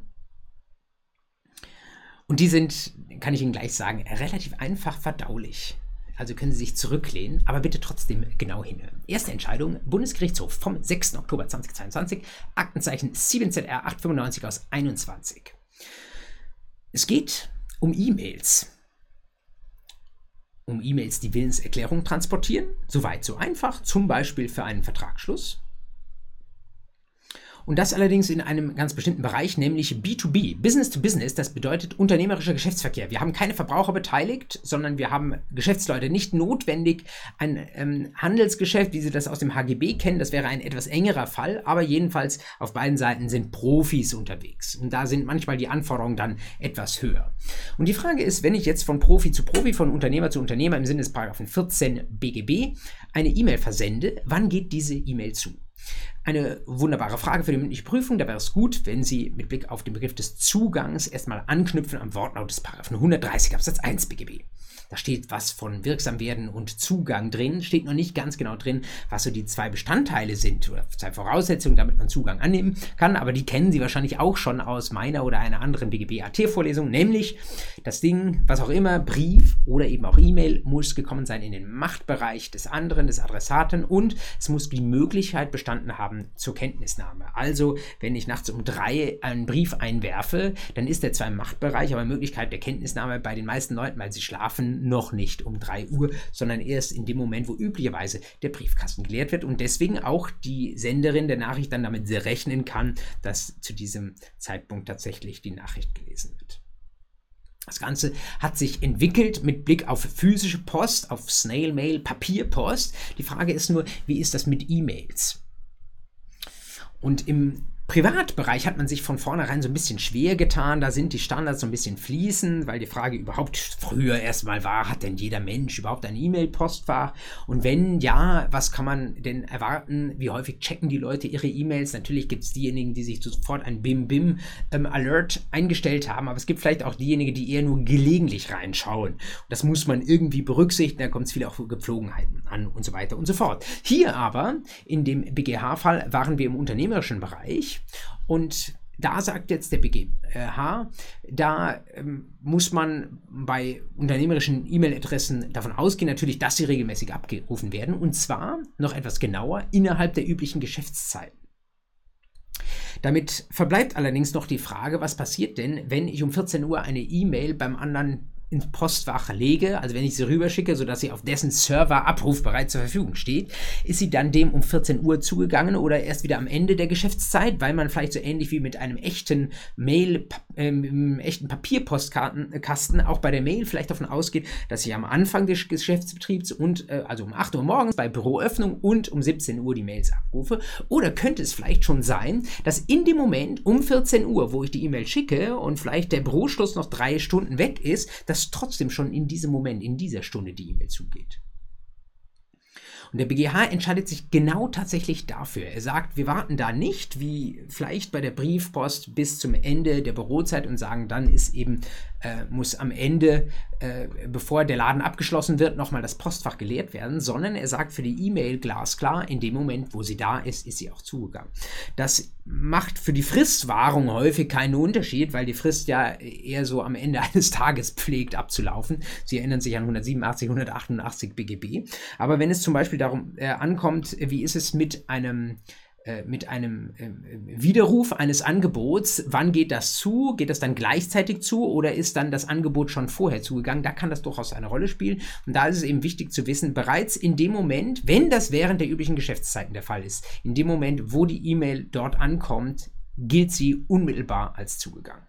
Speaker 1: Und die sind, kann ich Ihnen gleich sagen, relativ einfach verdaulich. Also können Sie sich zurücklehnen, aber bitte trotzdem genau hinhören. Erste Entscheidung, Bundesgerichtshof vom 6. Oktober 2022, Aktenzeichen 7ZR 895 aus 21. Es geht um E-Mails. Um E-Mails, die Willenserklärung transportieren. Soweit so einfach, zum Beispiel für einen Vertragsschluss. Und das allerdings in einem ganz bestimmten Bereich, nämlich B2B, Business to Business. Das bedeutet unternehmerischer Geschäftsverkehr. Wir haben keine Verbraucher beteiligt, sondern wir haben Geschäftsleute. Nicht notwendig ein ähm, Handelsgeschäft, wie Sie das aus dem HGB kennen. Das wäre ein etwas engerer Fall. Aber jedenfalls auf beiden Seiten sind Profis unterwegs. Und da sind manchmal die Anforderungen dann etwas höher. Und die Frage ist, wenn ich jetzt von Profi zu Profi, von Unternehmer zu Unternehmer im Sinne des Paragraphen 14 BGB eine E-Mail versende, wann geht diese E-Mail zu? Eine wunderbare Frage für die mündliche Prüfung. Da wäre es gut, wenn Sie mit Blick auf den Begriff des Zugangs erstmal anknüpfen am Wortlaut des Paragraphen 130 Absatz 1 BGB. Da steht was von wirksam werden und Zugang drin. Steht noch nicht ganz genau drin, was so die zwei Bestandteile sind oder zwei Voraussetzungen, damit man Zugang annehmen kann. Aber die kennen Sie wahrscheinlich auch schon aus meiner oder einer anderen BGB-AT-Vorlesung, nämlich das Ding, was auch immer, Brief oder eben auch E-Mail, muss gekommen sein in den Machtbereich des anderen, des Adressaten und es muss die Möglichkeit bestanden haben zur Kenntnisnahme. Also, wenn ich nachts um drei einen Brief einwerfe, dann ist der zwar im Machtbereich, aber Möglichkeit der Kenntnisnahme bei den meisten Leuten, weil sie schlafen, noch nicht um 3 Uhr, sondern erst in dem Moment, wo üblicherweise der Briefkasten geleert wird und deswegen auch die Senderin der Nachricht dann damit rechnen kann, dass zu diesem Zeitpunkt tatsächlich die Nachricht gelesen wird. Das Ganze hat sich entwickelt mit Blick auf physische Post, auf Snail Mail, Papierpost. Die Frage ist nur, wie ist das mit E-Mails? Und im Privatbereich hat man sich von vornherein so ein bisschen schwer getan. Da sind die Standards so ein bisschen fließend, weil die Frage überhaupt früher erstmal war, hat denn jeder Mensch überhaupt ein E-Mail-Postfach? Und wenn ja, was kann man denn erwarten? Wie häufig checken die Leute ihre E-Mails? Natürlich gibt es diejenigen, die sich sofort ein Bim-Bim-Alert ähm, eingestellt haben, aber es gibt vielleicht auch diejenigen, die eher nur gelegentlich reinschauen. Und das muss man irgendwie berücksichtigen, da kommt es viel auf Gepflogenheiten an und so weiter und so fort. Hier aber, in dem BGH-Fall, waren wir im unternehmerischen Bereich und da sagt jetzt der BGH, da ähm, muss man bei unternehmerischen E-Mail-Adressen davon ausgehen, natürlich, dass sie regelmäßig abgerufen werden. Und zwar noch etwas genauer innerhalb der üblichen Geschäftszeiten. Damit verbleibt allerdings noch die Frage, was passiert denn, wenn ich um 14 Uhr eine E-Mail beim anderen ins Postfach lege, also wenn ich sie rüberschicke, sodass sie auf dessen Server abrufbereit zur Verfügung steht, ist sie dann dem um 14 Uhr zugegangen oder erst wieder am Ende der Geschäftszeit, weil man vielleicht so ähnlich wie mit einem echten Mail, ähm, echten Papierpostkasten auch bei der Mail vielleicht davon ausgeht, dass ich am Anfang des Geschäftsbetriebs und äh, also um 8 Uhr morgens bei Büroöffnung und um 17 Uhr die Mails abrufe. Oder könnte es vielleicht schon sein, dass in dem Moment um 14 Uhr, wo ich die E-Mail schicke und vielleicht der Büroschluss noch drei Stunden weg ist, dass dass trotzdem schon in diesem Moment, in dieser Stunde die E-Mail zugeht. Und der BGH entscheidet sich genau tatsächlich dafür. Er sagt, wir warten da nicht, wie vielleicht bei der Briefpost, bis zum Ende der Bürozeit und sagen, dann ist eben, äh, muss am Ende, äh, bevor der Laden abgeschlossen wird, nochmal das Postfach geleert werden, sondern er sagt für die E-Mail glasklar, in dem Moment, wo sie da ist, ist sie auch zugegangen. Das macht für die Fristwahrung häufig keinen Unterschied, weil die Frist ja eher so am Ende eines Tages pflegt abzulaufen. Sie erinnern sich an 187, 188 BGB. Aber wenn es zum Beispiel darum äh, ankommt, wie ist es mit einem äh, mit einem äh, Widerruf eines Angebots, wann geht das zu? Geht das dann gleichzeitig zu oder ist dann das Angebot schon vorher zugegangen? Da kann das durchaus eine Rolle spielen. Und da ist es eben wichtig zu wissen, bereits in dem Moment, wenn das während der üblichen Geschäftszeiten der Fall ist, in dem Moment, wo die E-Mail dort ankommt, gilt sie unmittelbar als zugegangen.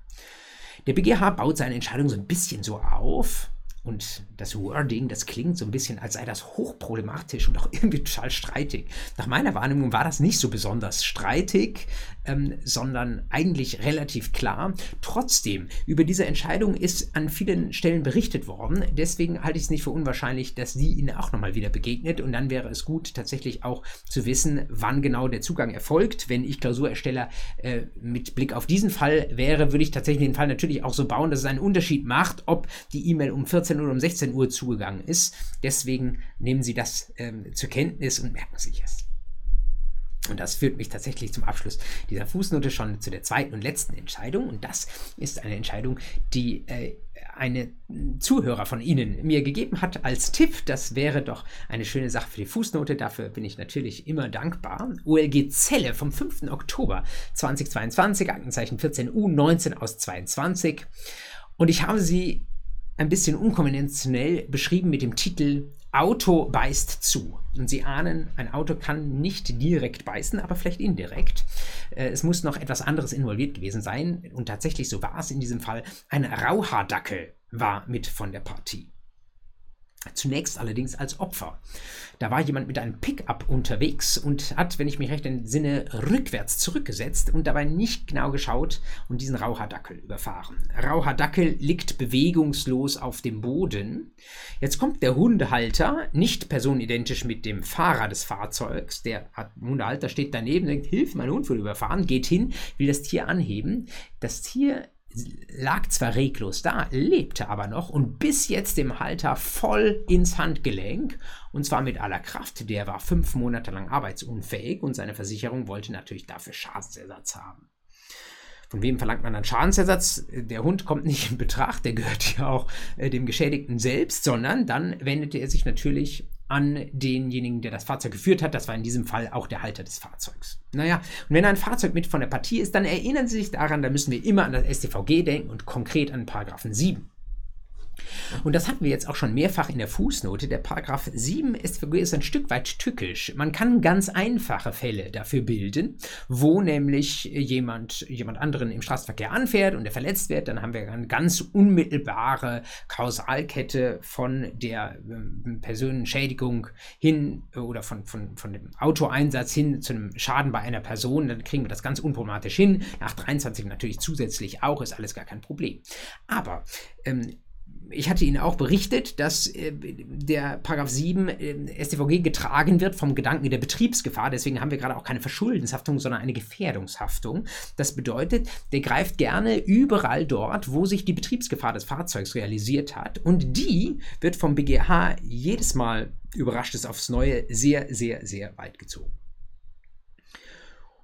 Speaker 1: Der BGH baut seine Entscheidung so ein bisschen so auf, und das Wording, das klingt so ein bisschen, als sei das hochproblematisch und auch irgendwie total streitig. Nach meiner Wahrnehmung war das nicht so besonders streitig, ähm, sondern eigentlich relativ klar. Trotzdem, über diese Entscheidung ist an vielen Stellen berichtet worden. Deswegen halte ich es nicht für unwahrscheinlich, dass die Ihnen auch nochmal wieder begegnet. Und dann wäre es gut, tatsächlich auch zu wissen, wann genau der Zugang erfolgt. Wenn ich Klausurersteller äh, mit Blick auf diesen Fall wäre, würde ich tatsächlich den Fall natürlich auch so bauen, dass es einen Unterschied macht, ob die E-Mail um 14 oder um 16 Uhr zugegangen ist. Deswegen nehmen Sie das ähm, zur Kenntnis und merken sich es. Und das führt mich tatsächlich zum Abschluss dieser Fußnote schon zu der zweiten und letzten Entscheidung. Und das ist eine Entscheidung, die äh, eine Zuhörer von Ihnen mir gegeben hat als Tipp. Das wäre doch eine schöne Sache für die Fußnote. Dafür bin ich natürlich immer dankbar. OLG Zelle vom 5. Oktober 2022, Aktenzeichen 14U19 aus 22. Und ich habe sie ein bisschen unkonventionell beschrieben mit dem Titel Auto beißt zu. Und Sie ahnen, ein Auto kann nicht direkt beißen, aber vielleicht indirekt. Äh, es muss noch etwas anderes involviert gewesen sein. Und tatsächlich, so war es in diesem Fall, ein Rauhaardackel war mit von der Partie. Zunächst allerdings als Opfer. Da war jemand mit einem Pickup unterwegs und hat, wenn ich mich recht entsinne, rückwärts zurückgesetzt und dabei nicht genau geschaut und diesen Rauhardackel überfahren. Rauhardackel liegt bewegungslos auf dem Boden. Jetzt kommt der Hundehalter, nicht personenidentisch mit dem Fahrer des Fahrzeugs. Der Hundehalter steht daneben, denkt, Hilf, mein Hund wurde überfahren, geht hin, will das Tier anheben. Das Tier lag zwar reglos da, lebte aber noch und bis jetzt dem Halter voll ins Handgelenk und zwar mit aller Kraft. Der war fünf Monate lang arbeitsunfähig und seine Versicherung wollte natürlich dafür Schadensersatz haben. Von wem verlangt man dann Schadensersatz? Der Hund kommt nicht in Betracht, der gehört ja auch äh, dem Geschädigten selbst, sondern dann wendete er sich natürlich an denjenigen, der das Fahrzeug geführt hat. Das war in diesem Fall auch der Halter des Fahrzeugs. Naja, und wenn ein Fahrzeug mit von der Partie ist, dann erinnern Sie sich daran, da müssen wir immer an das StVG denken und konkret an Paragraphen 7. Und das hatten wir jetzt auch schon mehrfach in der Fußnote. Der Paragraph 7 StVG ist ein Stück weit tückisch. Man kann ganz einfache Fälle dafür bilden, wo nämlich jemand, jemand anderen im Straßenverkehr anfährt und der verletzt wird. Dann haben wir eine ganz unmittelbare Kausalkette von der äh, Personenschädigung hin oder von, von, von dem Autoeinsatz hin zu einem Schaden bei einer Person. Dann kriegen wir das ganz unproblematisch hin. Nach 23 natürlich zusätzlich auch, ist alles gar kein Problem. Aber ähm, ich hatte Ihnen auch berichtet, dass äh, der Paragraph 7 äh, StVG getragen wird vom Gedanken der Betriebsgefahr. Deswegen haben wir gerade auch keine Verschuldenshaftung, sondern eine Gefährdungshaftung. Das bedeutet, der greift gerne überall dort, wo sich die Betriebsgefahr des Fahrzeugs realisiert hat. Und die wird vom BGH jedes Mal überrascht es aufs Neue sehr, sehr, sehr weit gezogen.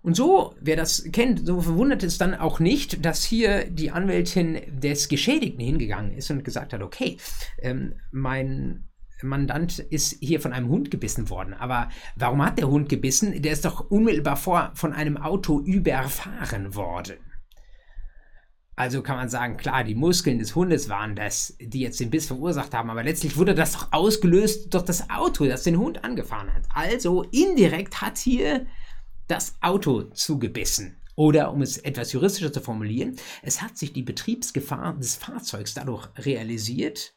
Speaker 1: Und so, wer das kennt, so verwundert es dann auch nicht, dass hier die Anwältin des Geschädigten hingegangen ist und gesagt hat, okay, ähm, mein Mandant ist hier von einem Hund gebissen worden. Aber warum hat der Hund gebissen? Der ist doch unmittelbar vor von einem Auto überfahren worden. Also kann man sagen, klar, die Muskeln des Hundes waren das, die jetzt den Biss verursacht haben, aber letztlich wurde das doch ausgelöst durch das Auto, das den Hund angefahren hat. Also indirekt hat hier das Auto zugebissen. Oder um es etwas juristischer zu formulieren, es hat sich die Betriebsgefahr des Fahrzeugs dadurch realisiert,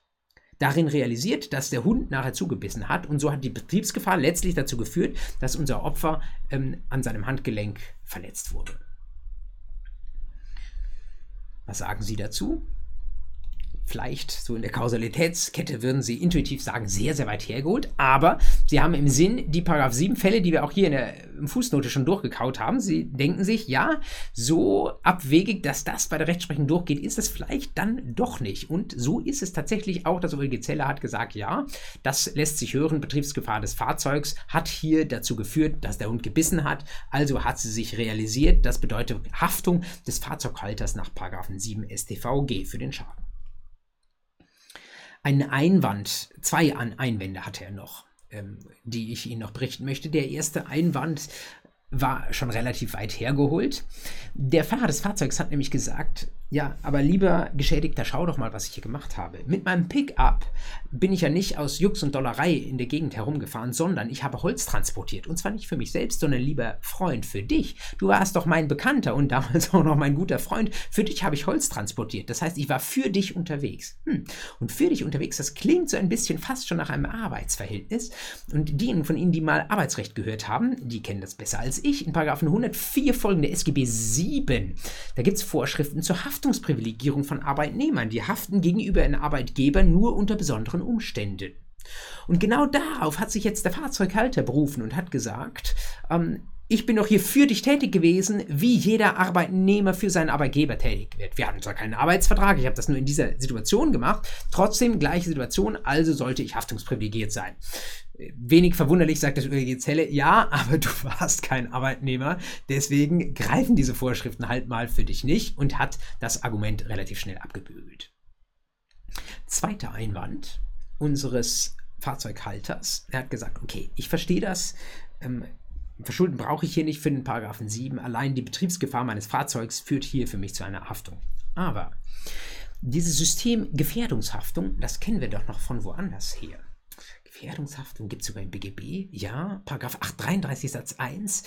Speaker 1: darin realisiert, dass der Hund nachher zugebissen hat. Und so hat die Betriebsgefahr letztlich dazu geführt, dass unser Opfer ähm, an seinem Handgelenk verletzt wurde. Was sagen Sie dazu? Vielleicht so in der Kausalitätskette würden Sie intuitiv sagen, sehr, sehr weit hergeholt. Aber Sie haben im Sinn die Paragraph 7 Fälle, die wir auch hier in der Fußnote schon durchgekaut haben. Sie denken sich, ja, so abwegig, dass das bei der Rechtsprechung durchgeht, ist es vielleicht dann doch nicht. Und so ist es tatsächlich auch. Das OLG Zeller hat gesagt, ja, das lässt sich hören. Betriebsgefahr des Fahrzeugs hat hier dazu geführt, dass der Hund gebissen hat. Also hat sie sich realisiert. Das bedeutet Haftung des Fahrzeughalters nach Paragraph 7 StVG für den Schaden einen Einwand, zwei Einwände hatte er noch, ähm, die ich Ihnen noch berichten möchte. Der erste Einwand war schon relativ weit hergeholt. Der Fahrer des Fahrzeugs hat nämlich gesagt, ja, aber lieber Geschädigter, schau doch mal, was ich hier gemacht habe. Mit meinem Pickup bin ich ja nicht aus Jux und Dollerei in der Gegend herumgefahren, sondern ich habe Holz transportiert. Und zwar nicht für mich selbst, sondern lieber Freund, für dich. Du warst doch mein Bekannter und damals auch noch mein guter Freund. Für dich habe ich Holz transportiert. Das heißt, ich war für dich unterwegs. Hm. Und für dich unterwegs, das klingt so ein bisschen fast schon nach einem Arbeitsverhältnis. Und diejenigen von Ihnen, die mal Arbeitsrecht gehört haben, die kennen das besser als ich. In Paragraphen 104 folgende SGB 7, da gibt es Vorschriften zur Haft Haftungsprivilegierung von Arbeitnehmern. Die haften gegenüber einem Arbeitgeber nur unter besonderen Umständen. Und genau darauf hat sich jetzt der Fahrzeughalter berufen und hat gesagt, ähm, ich bin doch hier für dich tätig gewesen, wie jeder Arbeitnehmer für seinen Arbeitgeber tätig wird. Wir hatten zwar keinen Arbeitsvertrag, ich habe das nur in dieser Situation gemacht, trotzdem gleiche Situation, also sollte ich haftungsprivilegiert sein. Wenig verwunderlich sagt das ÖG Zelle, ja, aber du warst kein Arbeitnehmer, deswegen greifen diese Vorschriften halt mal für dich nicht und hat das Argument relativ schnell abgebügelt. Zweiter Einwand unseres Fahrzeughalters, er hat gesagt, okay, ich verstehe das, ähm, Verschulden brauche ich hier nicht für den Paragraphen 7. Allein die Betriebsgefahr meines Fahrzeugs führt hier für mich zu einer Haftung. Aber dieses System Gefährdungshaftung, das kennen wir doch noch von woanders her. Gefährdungshaftung gibt es sogar im BGB. Ja, Paragraph 833 Satz 1.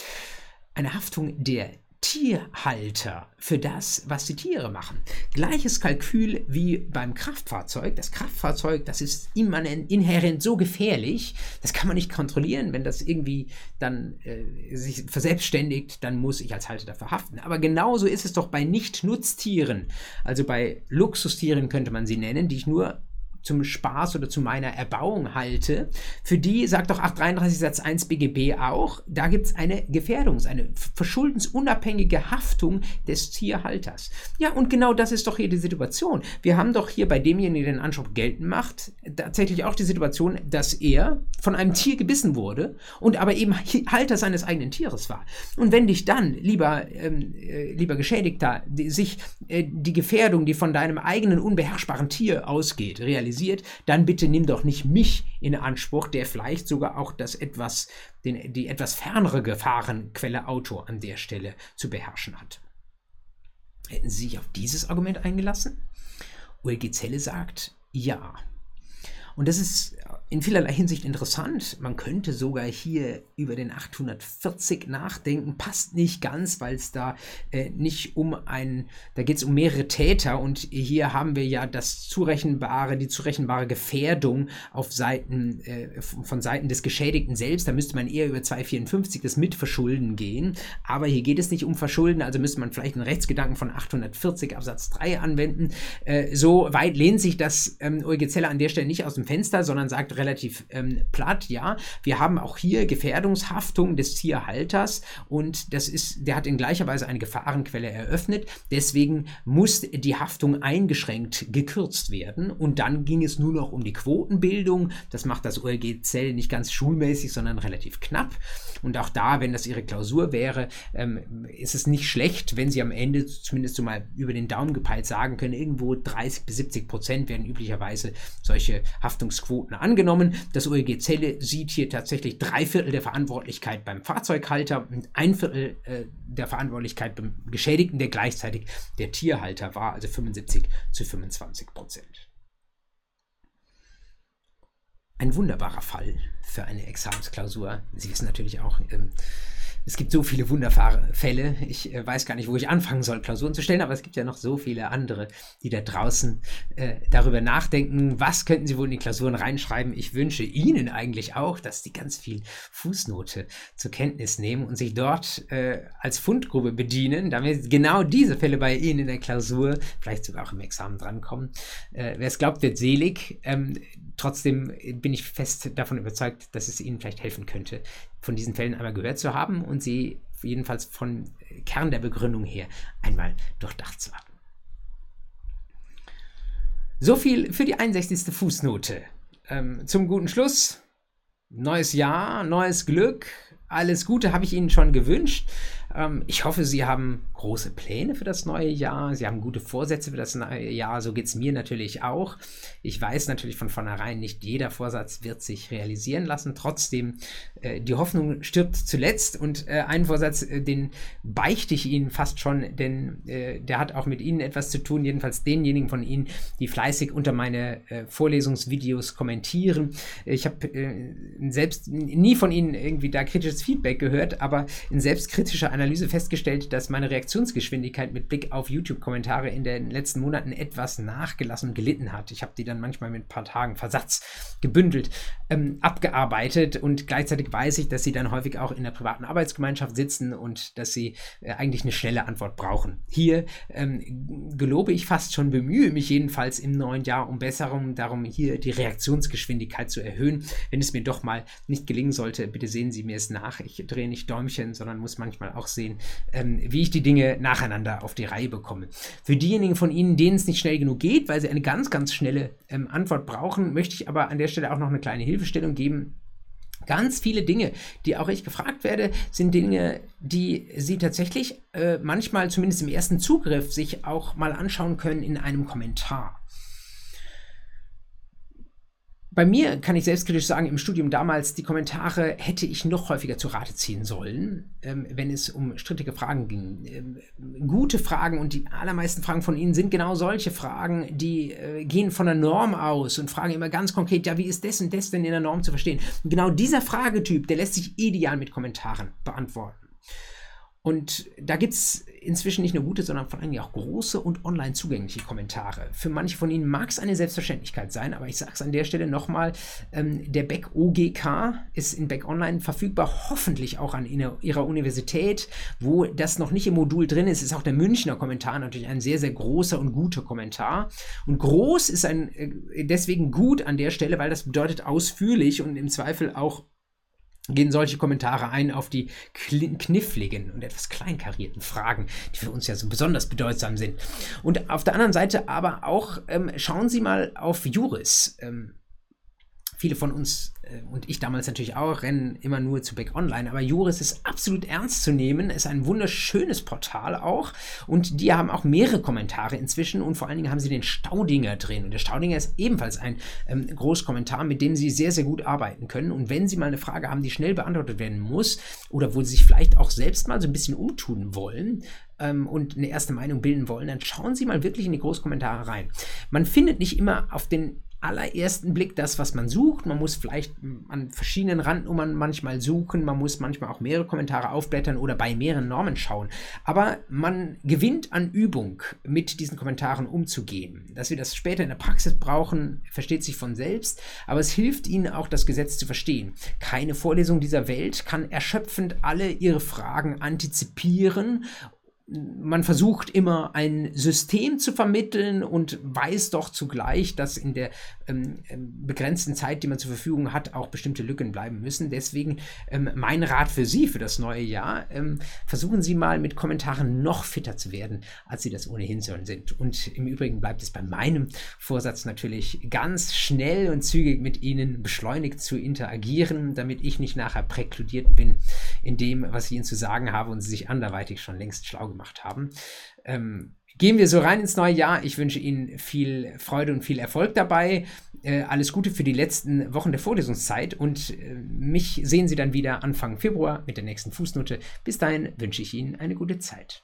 Speaker 1: Eine Haftung der Tierhalter für das, was die Tiere machen. Gleiches Kalkül wie beim Kraftfahrzeug. Das Kraftfahrzeug, das ist immanent, inhärent so gefährlich, das kann man nicht kontrollieren. Wenn das irgendwie dann äh, sich verselbstständigt, dann muss ich als Halter dafür haften. Aber genauso ist es doch bei Nicht-Nutztieren, also bei Luxustieren könnte man sie nennen, die ich nur zum Spaß oder zu meiner Erbauung halte, für die sagt doch 833 Satz 1 BGB auch, da gibt es eine Gefährdungs-, eine verschuldensunabhängige Haftung des Tierhalters. Ja, und genau das ist doch hier die Situation. Wir haben doch hier bei demjenigen, der den Anspruch geltend macht, tatsächlich auch die Situation, dass er von einem Tier gebissen wurde und aber eben Halter seines eigenen Tieres war. Und wenn dich dann, lieber, ähm, äh, lieber Geschädigter, die, sich äh, die Gefährdung, die von deinem eigenen unbeherrschbaren Tier ausgeht, realisiert, realisiert, dann bitte nimm doch nicht mich in Anspruch, der vielleicht sogar auch das etwas, den, die etwas fernere Gefahrenquelle Auto an der Stelle zu beherrschen hat. Hätten Sie sich auf dieses Argument eingelassen? Ulgi Zelle sagt, Ja. Und das ist in vielerlei Hinsicht interessant. Man könnte sogar hier über den 840 nachdenken. Passt nicht ganz, weil es da äh, nicht um ein, da geht es um mehrere Täter und hier haben wir ja das zurechenbare, die zurechenbare Gefährdung auf Seiten, äh, von Seiten des Geschädigten selbst. Da müsste man eher über 254 das Mitverschulden gehen. Aber hier geht es nicht um Verschulden, also müsste man vielleicht einen Rechtsgedanken von 840 Absatz 3 anwenden. Äh, so weit lehnt sich das ähm, EuG Zeller an der Stelle nicht aus dem Fenster, sondern sagt relativ ähm, platt, ja, wir haben auch hier Gefährdungshaftung des Tierhalters und das ist, der hat in gleicher Weise eine Gefahrenquelle eröffnet. Deswegen muss die Haftung eingeschränkt gekürzt werden und dann ging es nur noch um die Quotenbildung. Das macht das OLG Zell nicht ganz schulmäßig, sondern relativ knapp. Und auch da, wenn das ihre Klausur wäre, ähm, ist es nicht schlecht, wenn sie am Ende zumindest so mal über den Daumen gepeilt sagen können, irgendwo 30 bis 70 Prozent werden üblicherweise solche Haftungsquoten angenommen. Das OEG Zelle sieht hier tatsächlich drei Viertel der Verantwortlichkeit beim Fahrzeughalter und ein Viertel äh, der Verantwortlichkeit beim Geschädigten, der gleichzeitig der Tierhalter war, also 75 zu 25 Prozent. Ein wunderbarer Fall für eine Examensklausur. Sie wissen natürlich auch, ähm, es gibt so viele Wunderfälle. Ich äh, weiß gar nicht, wo ich anfangen soll, Klausuren zu stellen, aber es gibt ja noch so viele andere, die da draußen äh, darüber nachdenken, was könnten sie wohl in die Klausuren reinschreiben. Ich wünsche Ihnen eigentlich auch, dass Sie ganz viel Fußnote zur Kenntnis nehmen und sich dort äh, als Fundgrube bedienen, damit genau diese Fälle bei Ihnen in der Klausur, vielleicht sogar auch im Examen drankommen. Äh, Wer es glaubt, wird selig. Ähm, trotzdem bin ich fest davon überzeugt, dass es Ihnen vielleicht helfen könnte, von diesen Fällen einmal gehört zu haben und sie jedenfalls von Kern der Begründung her einmal durchdacht zu haben. So viel für die 61. Fußnote. Ähm, zum guten Schluss. Neues Jahr, neues Glück. Alles Gute habe ich Ihnen schon gewünscht. Ähm, ich hoffe, Sie haben große Pläne für das neue Jahr. Sie haben gute Vorsätze für das neue Jahr. So geht es mir natürlich auch. Ich weiß natürlich von vornherein, nicht jeder Vorsatz wird sich realisieren lassen. Trotzdem, äh, die Hoffnung stirbt zuletzt. Und äh, einen Vorsatz, äh, den beichte ich Ihnen fast schon, denn äh, der hat auch mit Ihnen etwas zu tun. Jedenfalls denjenigen von Ihnen, die fleißig unter meine äh, Vorlesungsvideos kommentieren. Ich habe äh, selbst nie von Ihnen irgendwie da kritisches Feedback gehört, aber in selbstkritischer Analyse festgestellt, dass meine Reaktionsgeschwindigkeit mit Blick auf YouTube-Kommentare in den letzten Monaten etwas nachgelassen und gelitten hat. Ich habe die dann manchmal mit ein paar Tagen Versatz gebündelt, ähm, abgearbeitet und gleichzeitig weiß ich, dass sie dann häufig auch in der privaten Arbeitsgemeinschaft sitzen und dass sie äh, eigentlich eine schnelle Antwort brauchen. Hier ähm, gelobe ich fast schon, bemühe mich jedenfalls im neuen Jahr um Besserung, darum hier die Reaktionsgeschwindigkeit zu erhöhen. Wenn es mir doch mal nicht gelingen sollte, bitte sehen Sie mir es nach. Ich drehe nicht Däumchen, sondern muss manchmal auch sehen, ähm, wie ich die Dinge nacheinander auf die Reihe bekomme. Für diejenigen von Ihnen, denen es nicht schnell genug geht, weil sie eine ganz, ganz schnelle ähm, Antwort brauchen, möchte ich aber an der Stelle auch noch eine kleine Hilfestellung geben. Ganz viele Dinge, die auch ich gefragt werde, sind Dinge, die Sie tatsächlich äh, manchmal zumindest im ersten Zugriff sich auch mal anschauen können in einem Kommentar. Bei mir kann ich selbstkritisch sagen, im Studium damals, die Kommentare hätte ich noch häufiger zu Rate ziehen sollen, ähm, wenn es um strittige Fragen ging. Ähm, gute Fragen und die allermeisten Fragen von Ihnen sind genau solche Fragen, die äh, gehen von der Norm aus und fragen immer ganz konkret, ja, wie ist das und das denn in der Norm zu verstehen? Und genau dieser Fragetyp, der lässt sich ideal mit Kommentaren beantworten. Und da gibt es inzwischen nicht nur gute, sondern vor allem auch große und online zugängliche Kommentare. Für manche von Ihnen mag es eine Selbstverständlichkeit sein, aber ich sage es an der Stelle nochmal, ähm, der Beck OGK ist in Beck Online verfügbar, hoffentlich auch an Ihrer Universität, wo das noch nicht im Modul drin ist, ist auch der Münchner Kommentar natürlich ein sehr, sehr großer und guter Kommentar. Und groß ist ein äh, deswegen gut an der Stelle, weil das bedeutet ausführlich und im Zweifel auch gehen solche Kommentare ein auf die kniffligen und etwas kleinkarierten Fragen, die für uns ja so besonders bedeutsam sind. Und auf der anderen Seite aber auch, ähm, schauen Sie mal auf Juris. Ähm, viele von uns äh, und ich damals natürlich auch rennen immer nur zu Back Online, aber Juris ist absolut ernst zu nehmen, ist ein wunderschönes Portal auch. Und die haben auch mehrere Kommentare inzwischen. Und vor allen Dingen haben sie den Staudinger drin. Und der Staudinger ist ebenfalls ein ähm, Großkommentar, mit dem sie sehr, sehr gut arbeiten können. Und wenn sie mal eine Frage haben, die schnell beantwortet werden muss oder wo sie sich vielleicht auch selbst mal so ein bisschen umtun wollen, ähm, und eine erste Meinung bilden wollen, dann schauen Sie mal wirklich in die Großkommentare rein. Man findet nicht immer auf den allerersten Blick das, was man sucht. Man muss vielleicht an verschiedenen Randnummern manchmal suchen, man muss manchmal auch mehrere Kommentare aufblättern oder bei mehreren Normen schauen. Aber man gewinnt an Übung, mit diesen Kommentaren umzugehen. Dass wir das später in der Praxis brauchen, versteht sich von selbst, aber es hilft Ihnen auch, das Gesetz zu verstehen. Keine Vorlesung dieser Welt kann erschöpfend alle Ihre Fragen antizipieren man versucht immer ein System zu vermitteln und weiß doch zugleich, dass in der ähm, ähm, begrenzten Zeit, die man zur Verfügung hat, auch bestimmte Lücken bleiben müssen. Deswegen ähm, mein Rat für Sie für das neue Jahr, ähm, versuchen Sie mal mit Kommentaren noch fitter zu werden, als Sie das ohnehin schon sind. Und im Übrigen bleibt es bei meinem Vorsatz natürlich ganz schnell und zügig mit Ihnen beschleunigt zu interagieren, damit ich nicht nachher präkludiert bin in dem, was ich Ihnen zu sagen habe und Sie sich anderweitig schon längst schlau gemacht gemacht haben. Ähm, gehen wir so rein ins neue Jahr. Ich wünsche Ihnen viel Freude und viel Erfolg dabei. Äh, alles Gute für die letzten Wochen der Vorlesungszeit und äh, mich sehen Sie dann wieder Anfang Februar mit der nächsten Fußnote. Bis dahin wünsche ich Ihnen eine gute Zeit.